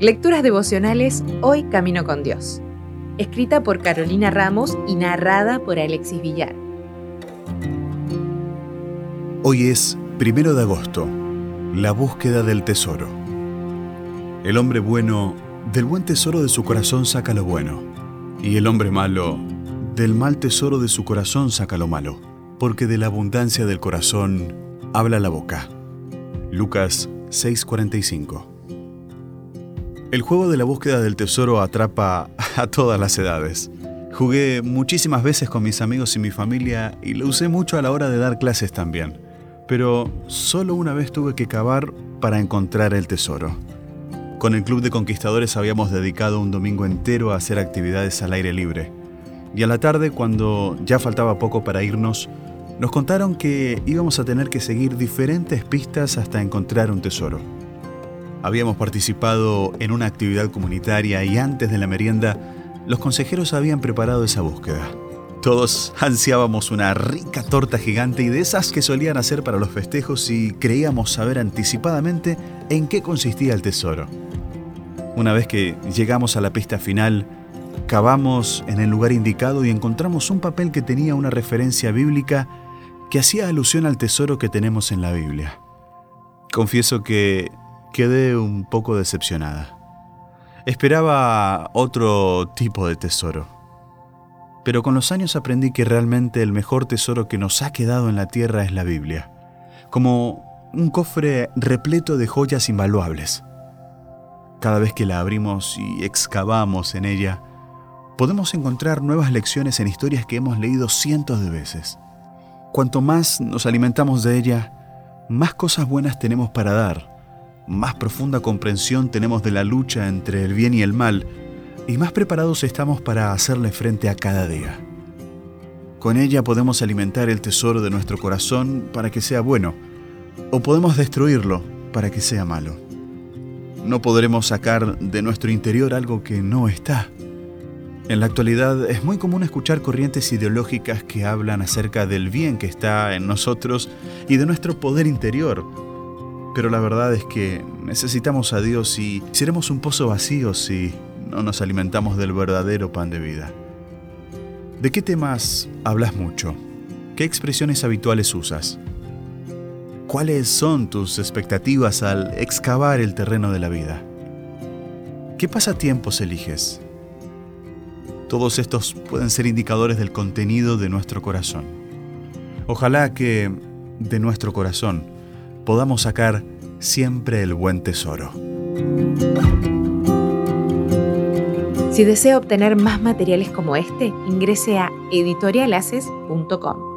Lecturas devocionales Hoy Camino con Dios. Escrita por Carolina Ramos y narrada por Alexis Villar. Hoy es primero de agosto, la búsqueda del tesoro. El hombre bueno del buen tesoro de su corazón saca lo bueno, y el hombre malo del mal tesoro de su corazón saca lo malo, porque de la abundancia del corazón habla la boca. Lucas 6:45 el juego de la búsqueda del tesoro atrapa a todas las edades. Jugué muchísimas veces con mis amigos y mi familia y lo usé mucho a la hora de dar clases también. Pero solo una vez tuve que cavar para encontrar el tesoro. Con el Club de Conquistadores habíamos dedicado un domingo entero a hacer actividades al aire libre. Y a la tarde, cuando ya faltaba poco para irnos, nos contaron que íbamos a tener que seguir diferentes pistas hasta encontrar un tesoro. Habíamos participado en una actividad comunitaria y antes de la merienda, los consejeros habían preparado esa búsqueda. Todos ansiábamos una rica torta gigante y de esas que solían hacer para los festejos y creíamos saber anticipadamente en qué consistía el tesoro. Una vez que llegamos a la pista final, cavamos en el lugar indicado y encontramos un papel que tenía una referencia bíblica que hacía alusión al tesoro que tenemos en la Biblia. Confieso que quedé un poco decepcionada. Esperaba otro tipo de tesoro. Pero con los años aprendí que realmente el mejor tesoro que nos ha quedado en la tierra es la Biblia, como un cofre repleto de joyas invaluables. Cada vez que la abrimos y excavamos en ella, podemos encontrar nuevas lecciones en historias que hemos leído cientos de veces. Cuanto más nos alimentamos de ella, más cosas buenas tenemos para dar más profunda comprensión tenemos de la lucha entre el bien y el mal, y más preparados estamos para hacerle frente a cada día. Con ella podemos alimentar el tesoro de nuestro corazón para que sea bueno, o podemos destruirlo para que sea malo. No podremos sacar de nuestro interior algo que no está. En la actualidad es muy común escuchar corrientes ideológicas que hablan acerca del bien que está en nosotros y de nuestro poder interior, pero la verdad es que necesitamos a Dios y seremos un pozo vacío si no nos alimentamos del verdadero pan de vida. ¿De qué temas hablas mucho? ¿Qué expresiones habituales usas? ¿Cuáles son tus expectativas al excavar el terreno de la vida? ¿Qué pasatiempos eliges? Todos estos pueden ser indicadores del contenido de nuestro corazón. Ojalá que de nuestro corazón podamos sacar siempre el buen tesoro. Si desea obtener más materiales como este, ingrese a editorialaces.com.